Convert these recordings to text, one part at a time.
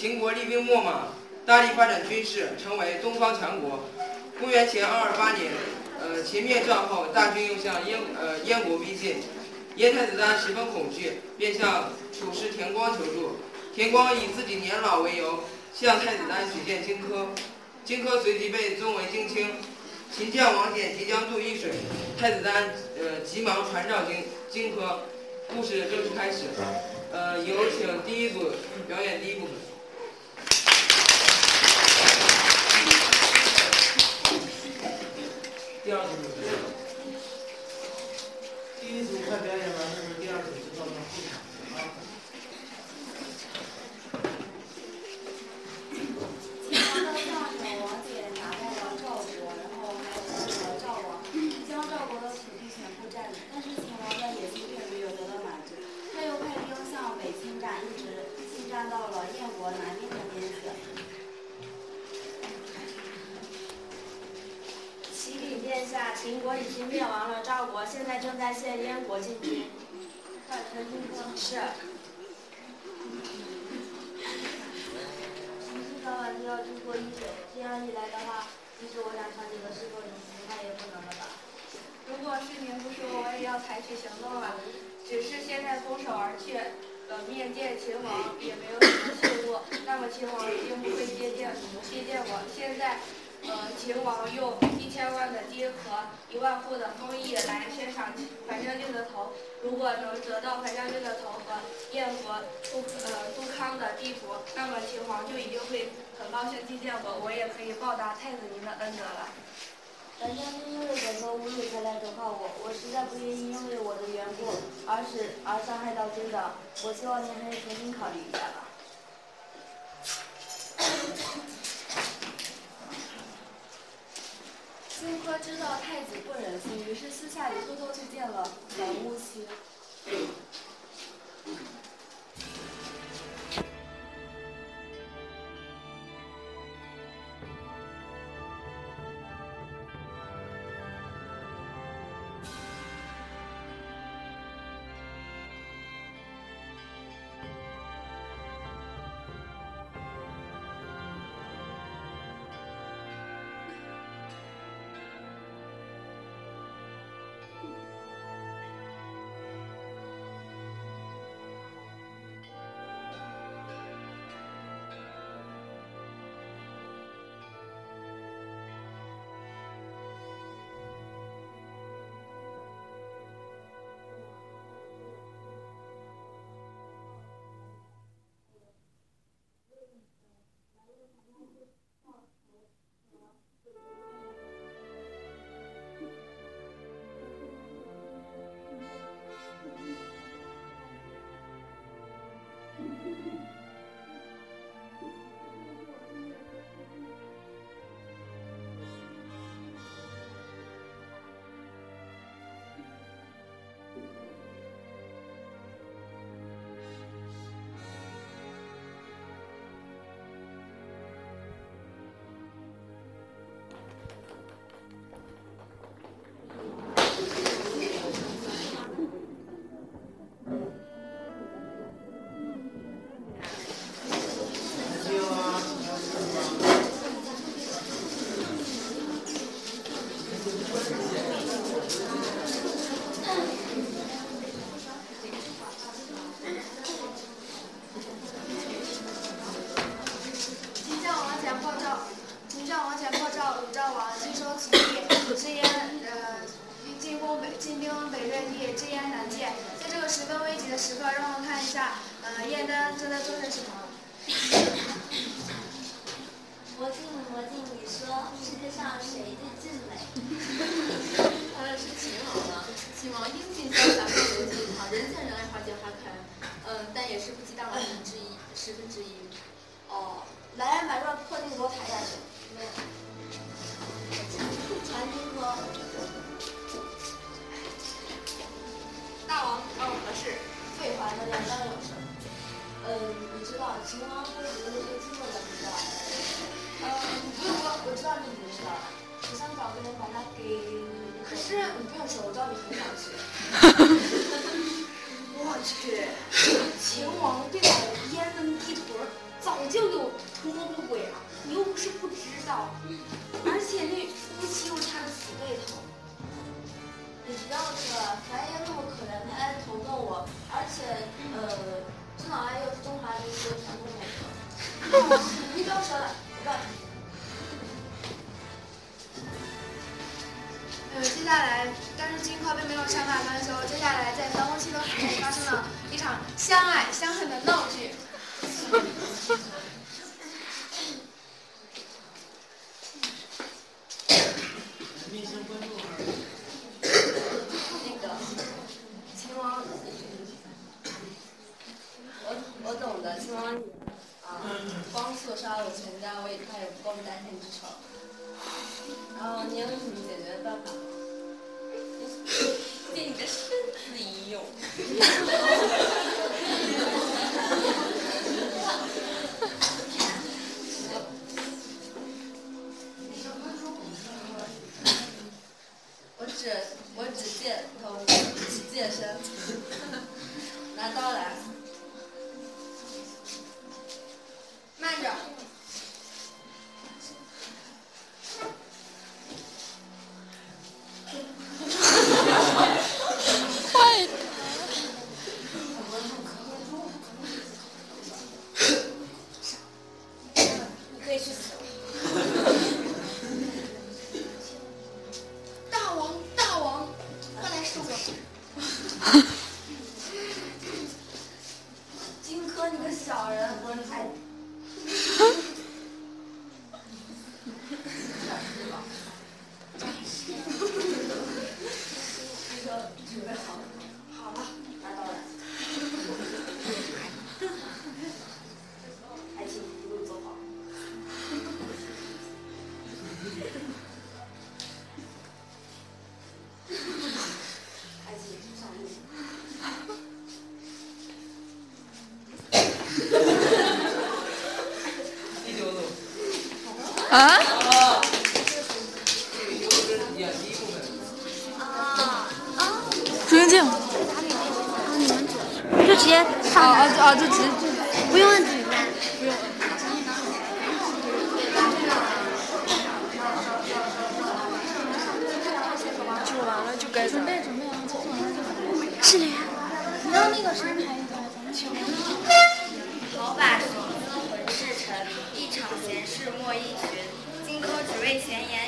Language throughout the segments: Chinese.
秦国厉兵秣马，大力发展军事，成为东方强国。公元前二二八年，呃，秦灭赵后，大军又向燕呃燕国逼近。燕太子丹十分恐惧，便向楚师田光求助。田光以自己年老为由，向太子丹举荐荆轲。荆轲随即被尊为荆卿。秦将王翦即将渡易水，太子丹呃急忙传召荆荆轲。故事正式开始。呃，有请第一组表演第一部分。第二组。第一组快表演完了时候，第二组就到那后场啊。秦王的上手王翦打败了赵国，然后还有那个赵王，将赵国的土地全部占领。但是秦王的野心并没有得到满足，他又派兵向北侵占，一直侵占到了燕国南边的边界。启禀殿下，秦国已经灭亡了赵国，现在正在燕国进军。快陈金哥，是。你是早晚就要度过一宿，这样一来的话，即使我想抢你的石头，恐怕也不能了吧？如果是您不说，我也要采取行动了。只是现在空手而去，呃，面见秦王也没有什么气度，那么秦王一定不会接见接见我。现在。呃，秦王用一千万的金和一万户的封邑来悬赏樊将军的头，如果能得到樊将军的头和燕国杜呃杜康的地图，那么秦王就一定会很高兴接见我，我也可以报答太子您的恩德了。樊将军因为本国侮辱才来投靠我，我实在不愿意因为我的缘故而使而伤害到君的，我希望您还是重新考虑一下吧。荆轲知道太子不忍心，于是私下里偷偷去见了王乌期。嗯、但也是不及大佬之一，十分之一。哦，来买段破定给我抬下去。传金哥，大王让我合适，废话，那两单有事。嗯、你知道秦王和你的那些金子？嗯，不用说，我知道你怎么。我想找个人把他给，可是你不用说，我知道你很想去。我去，秦王对我焉能低头？早就有图谋不轨了，你又不是不知道。而且那夫妻又差的死对头。你不要说了，樊爷那么可怜，他还投奔我，而且呃，郑老爱又是中华民族的传统美德。你不要说了，我告诉你。嗯，接下来，但是荆轲并没有善罢甘休，接下来在防风溪的时候发生了一场相爱相恨的闹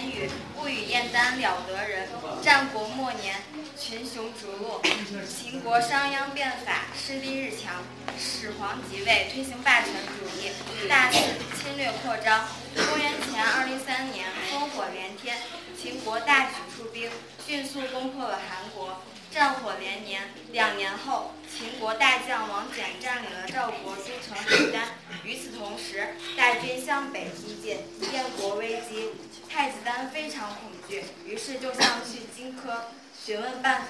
言语，不与燕丹了得人。战国末年，群雄逐鹿，秦国商鞅变法，势力日强。始皇即位，推行霸权主义，大肆侵略扩张。公元二零三年，烽火连天，秦国大举出兵，迅速攻破了韩国。战火连年，两年后，秦国大将王翦占领了赵国都城邯郸。与此同时，大军向北逼近，燕国危机。太子丹非常恐惧，于是就向去荆轲询问办法。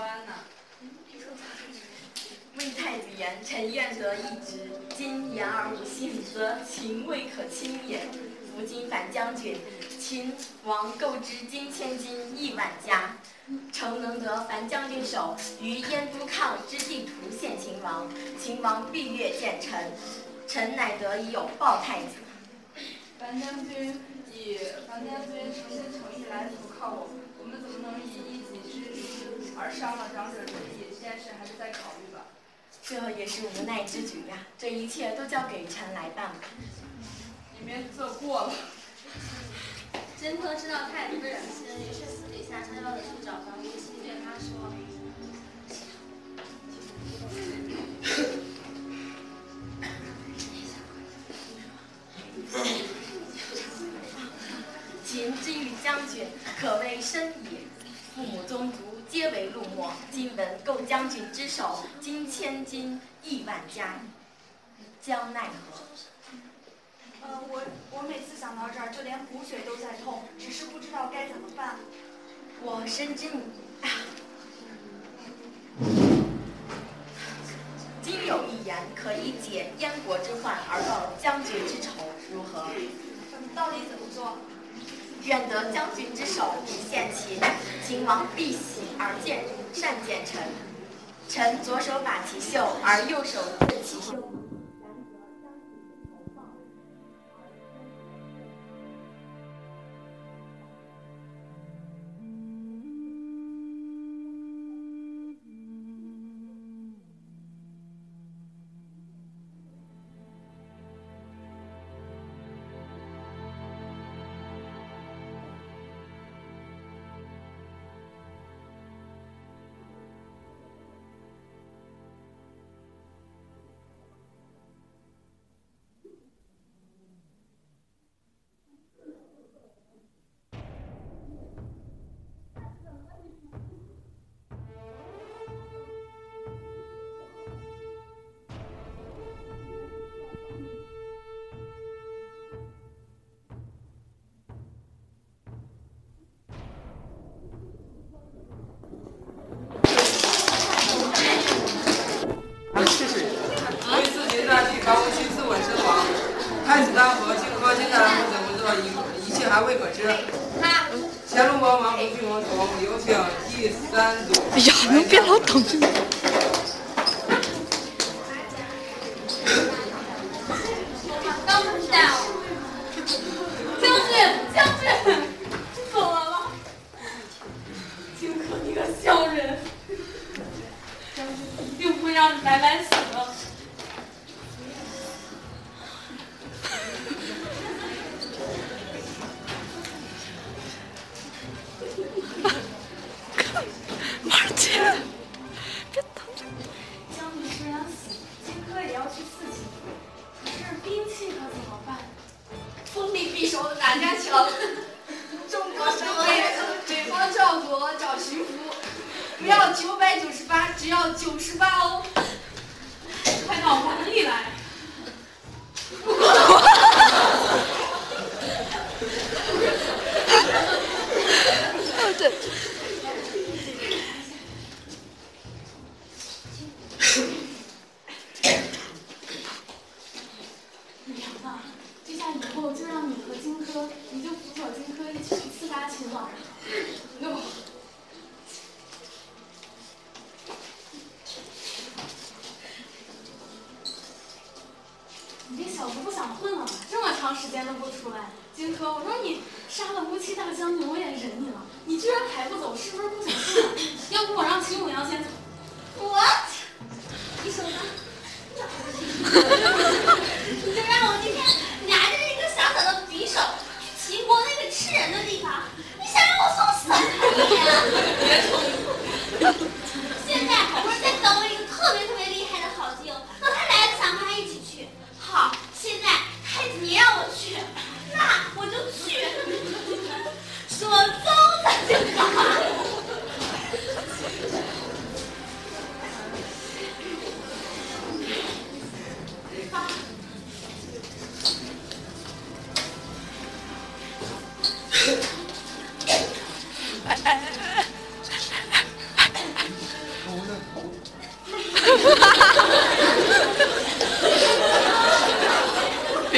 惶恐不安呐、魏太子言：“臣愿得一职，今言而无信，则秦未可轻也。夫今反将军，秦王购之金千金，亿万家。诚能得樊将军手，于燕都抗之地图献秦王，秦王必悦见臣。臣乃得以有报太子。”樊将军以樊将军诚心诚意来投靠我，我们怎么能以一己之力而伤了长者之意？这件事还是再考虑吧。这也是无奈之举呀、这一切都交给臣来办吧。你别做过了。荆轲知道太子不忍心，于是私底下悄悄的去找樊於期，对他说。将军，可谓深矣。父母宗族皆为陆墨，今闻构将军之首，今千金亿万家，将奈何？呃，我我每次想到这儿，就连骨髓都在痛，只是不知道该怎么办。我深知你，今有一言，可以解燕国之患而报将军之仇，如何？到底怎么做？愿得将军之手以献秦，秦王必喜而见，善见臣。臣左手把其袖，而右手自其手。哎呀，你别老等。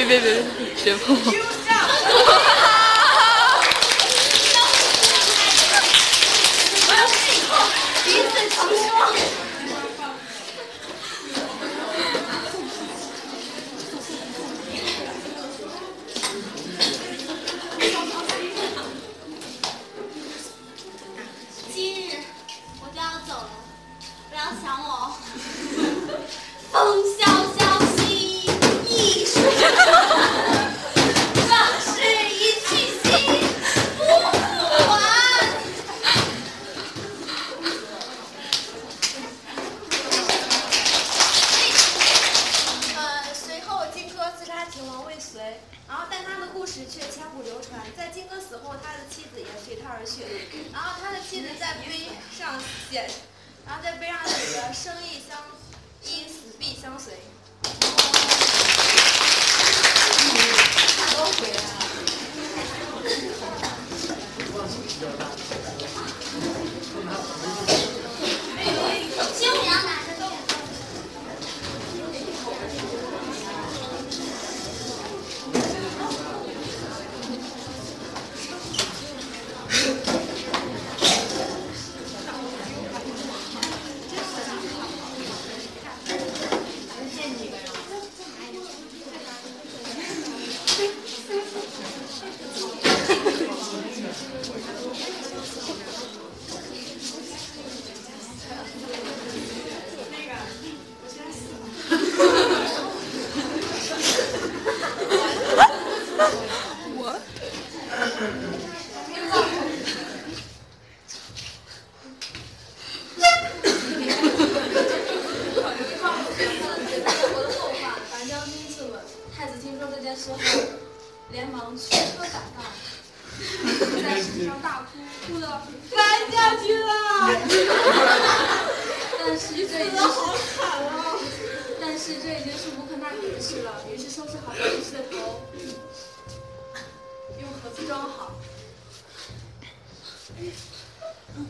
别别别，别抱。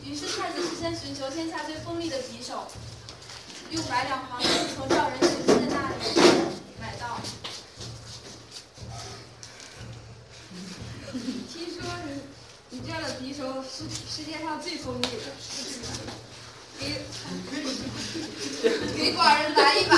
于是太子事先寻求天下最锋利的匕首，用百两黄金从赵人寻亲的那里买到。听说你你这样的匕首是世界上最锋利的，给 给寡人来一把。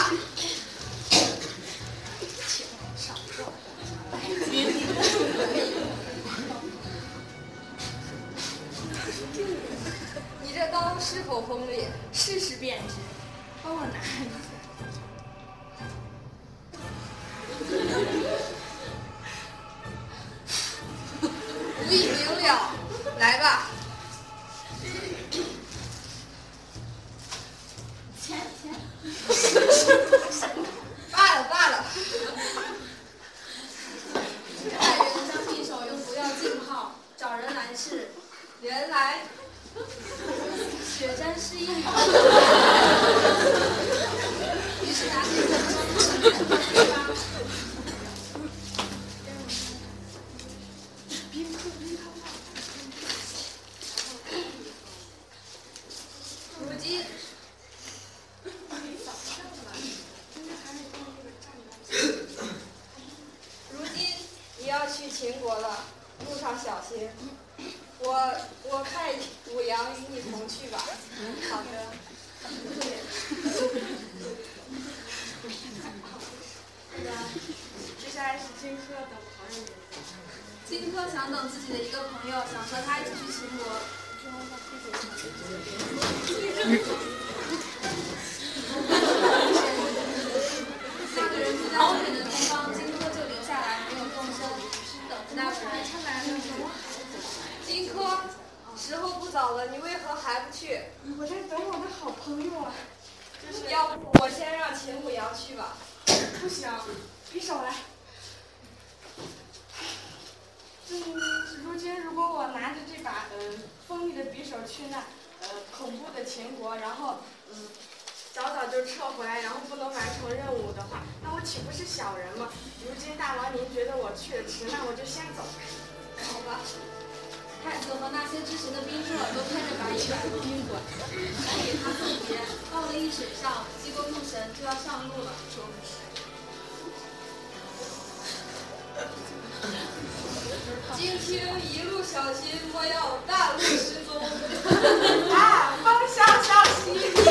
恐怖的秦国，然后嗯早早就撤回来，然后不能完成任务的话，那我岂不是小人吗？如今大王您觉得我去的迟，那我就先走。好吧。太子和那些之前的宾客都开着白衣来到宾馆，来给他送别。到了驿水上，济公入神就要上路了。荆听一路小心，莫要大路失踪。啊，风萧萧兮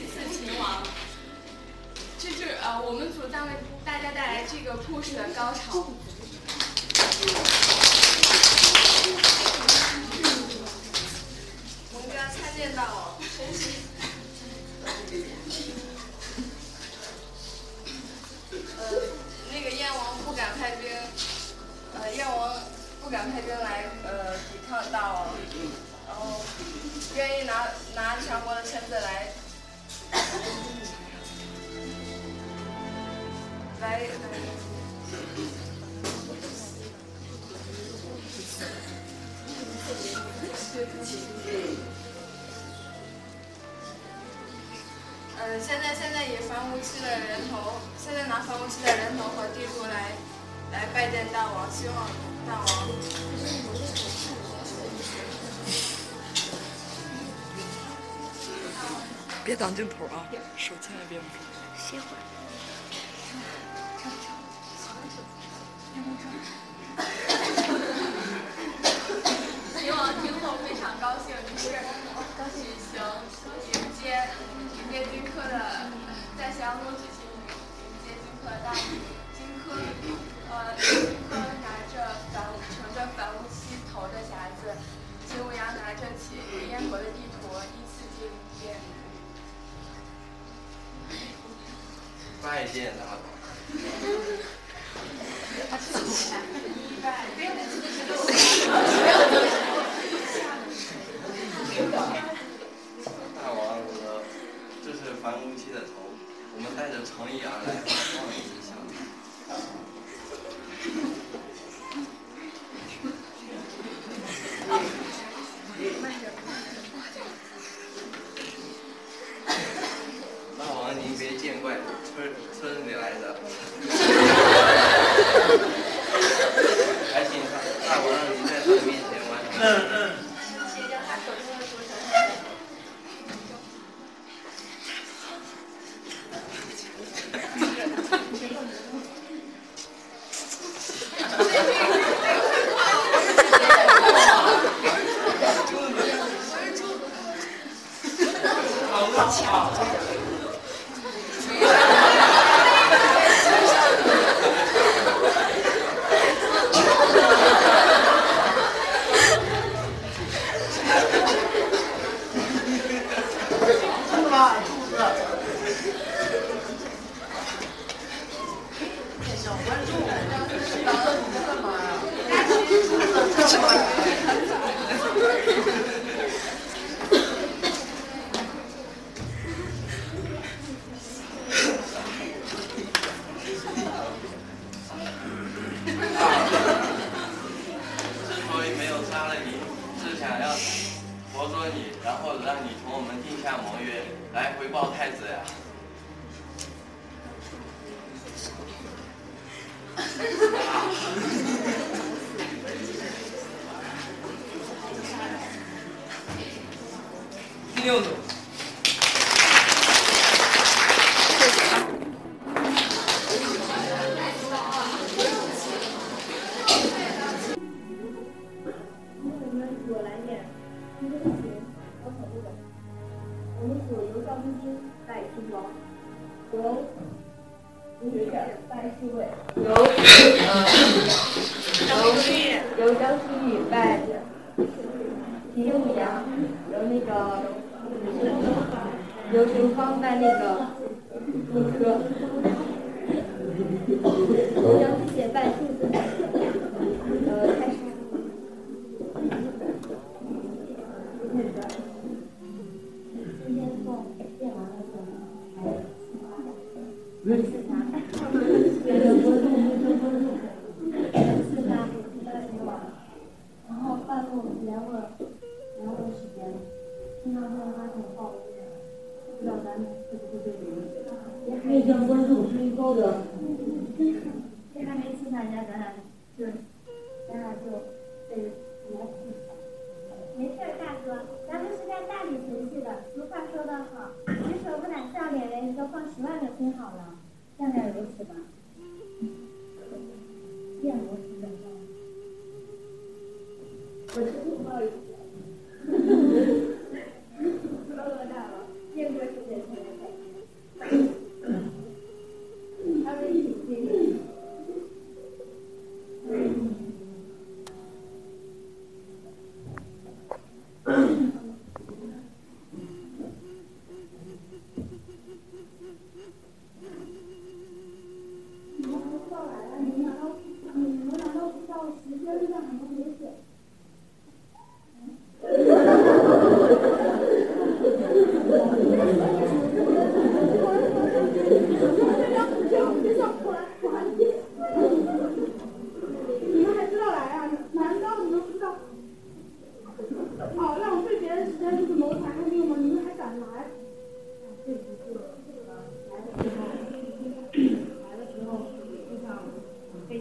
刺秦王。这就是呃，我们组将为大家带来这个故事的高潮。挡镜头啊，手千万别摸。歇会儿。见的 好巧。之 所以没有杀了你，是想要活捉你，然后让你同我们定下盟约，来回报太子呀。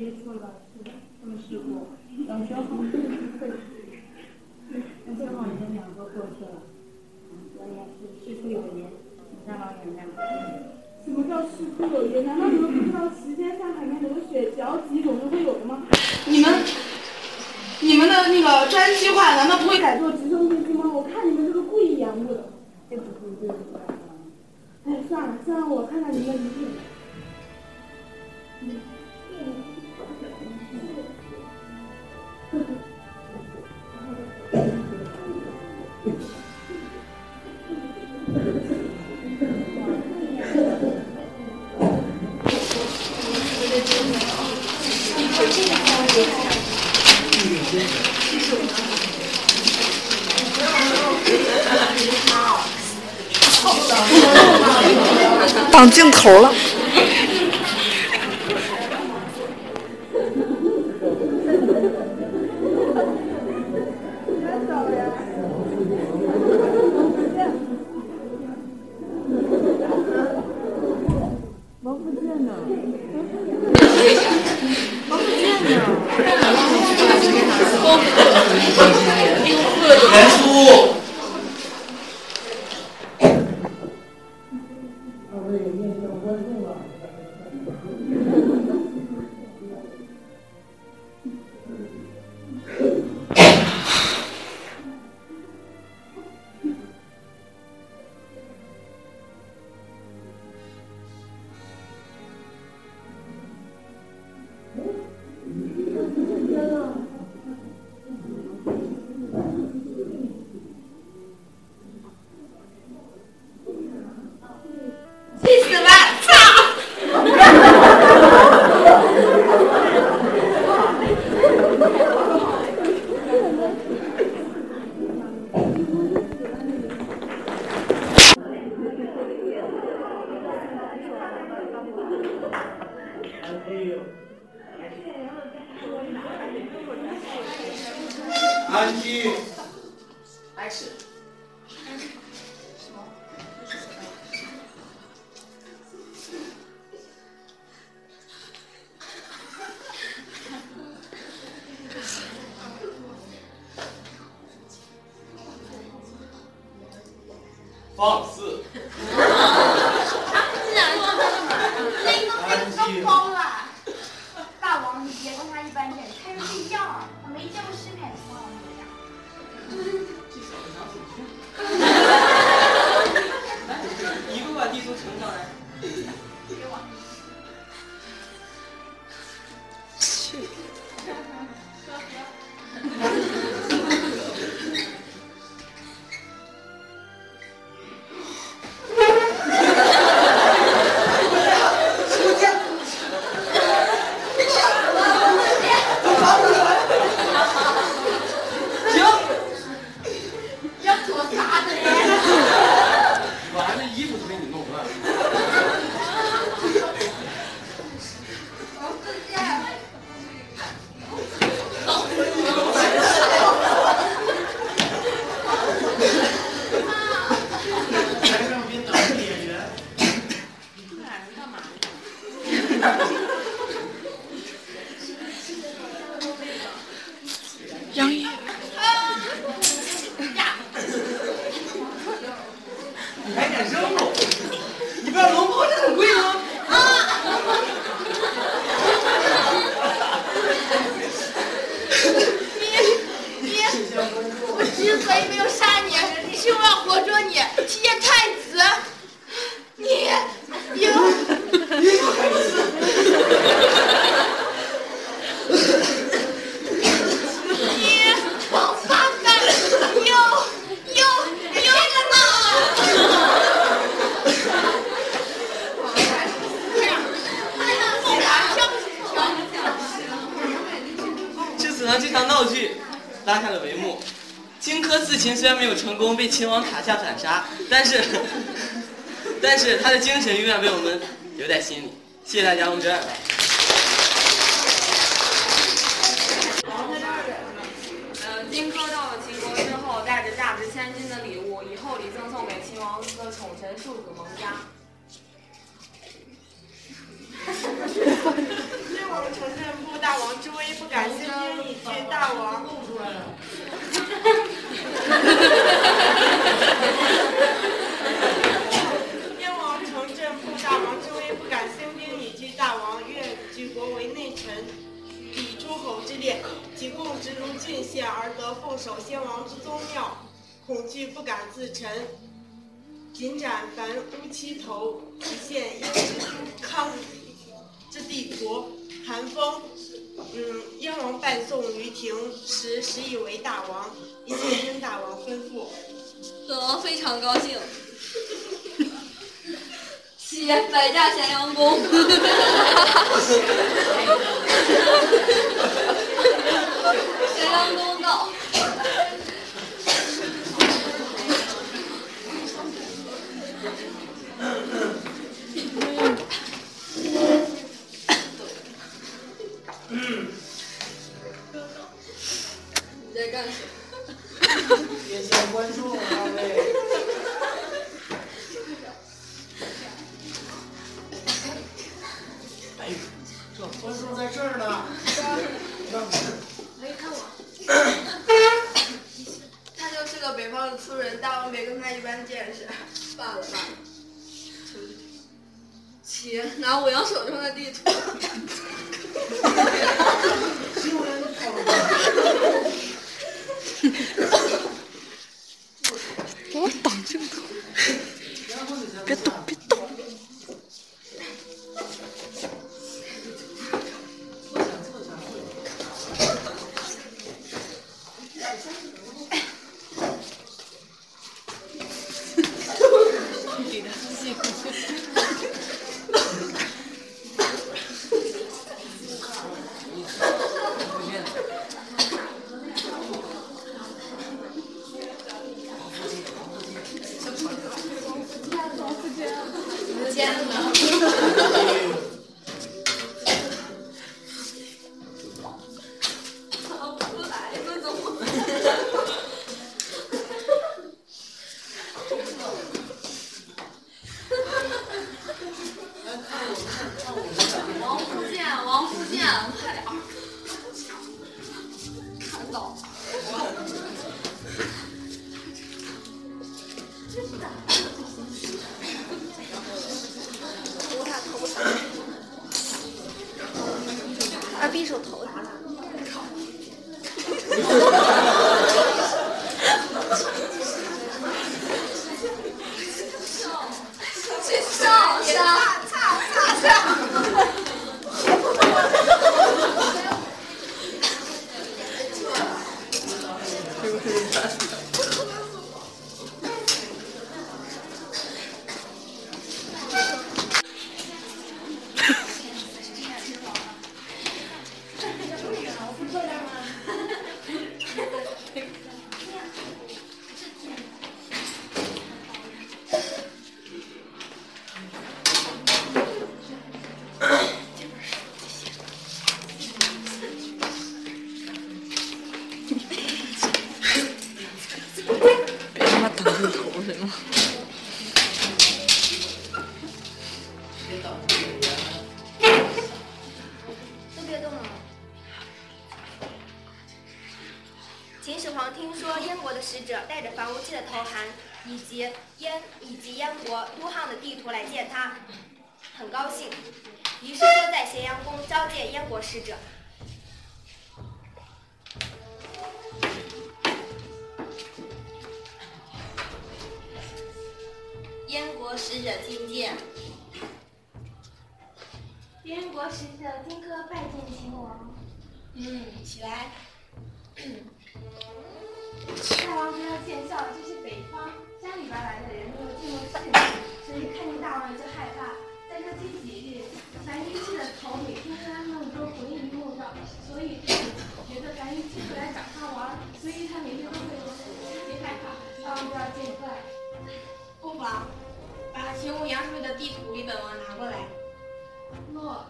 没错的是的他们试过？咱们那正好已经两个过去了。我也是事出有因大老远的什么叫事出有因难道你们不知道时间像海绵流血脚挤总是会有的吗你们你们的那个专机话难道不会改做直升飞机吗？我看你们这个故意延误的。哎算了算了我看看你们的仪器挡镜头了。王福建呢？白痴。被秦王塔下斩杀，但是 但是他的精神永远被我们留在心里。谢谢大家，我们这儿。呃，荆轲到了秦国之后，带着价值千金的礼物，以厚礼赠送给秦王的宠臣庶子蒙嘉。燕王承认不大王之威，不敢兴兵以拒大王。燕王承认不大王之威，不敢兴兵以拒大王，愿举国为内臣，比诸侯之列，即供直如郡县而得奉守先王之宗庙，恐惧不敢自陈。仅斩凡乌七头，一献殷之康之帝国。韩风，嗯，燕王拜送于庭时，实以为大王，一切听大王吩咐。本王非常高兴，喜百驾咸阳宫。咸阳宫到。大王不要见笑这是北方山里边来的人没有进入世面所以看见大王就害怕但是近几日樊云溪的头每天都会回忆莫到所以觉得樊云溪会来找他玩所以他每天都会很很害怕大王不要见怪不妨把秦舞阳书记的地图给本王拿过来诺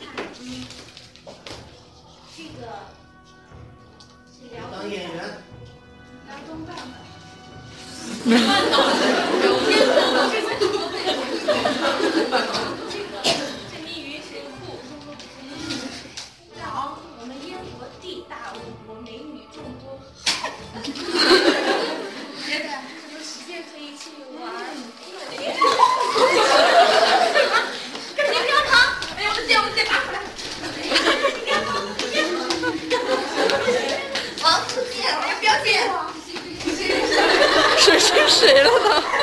当，嗯，这个演员，辽东半。的。谁了呢？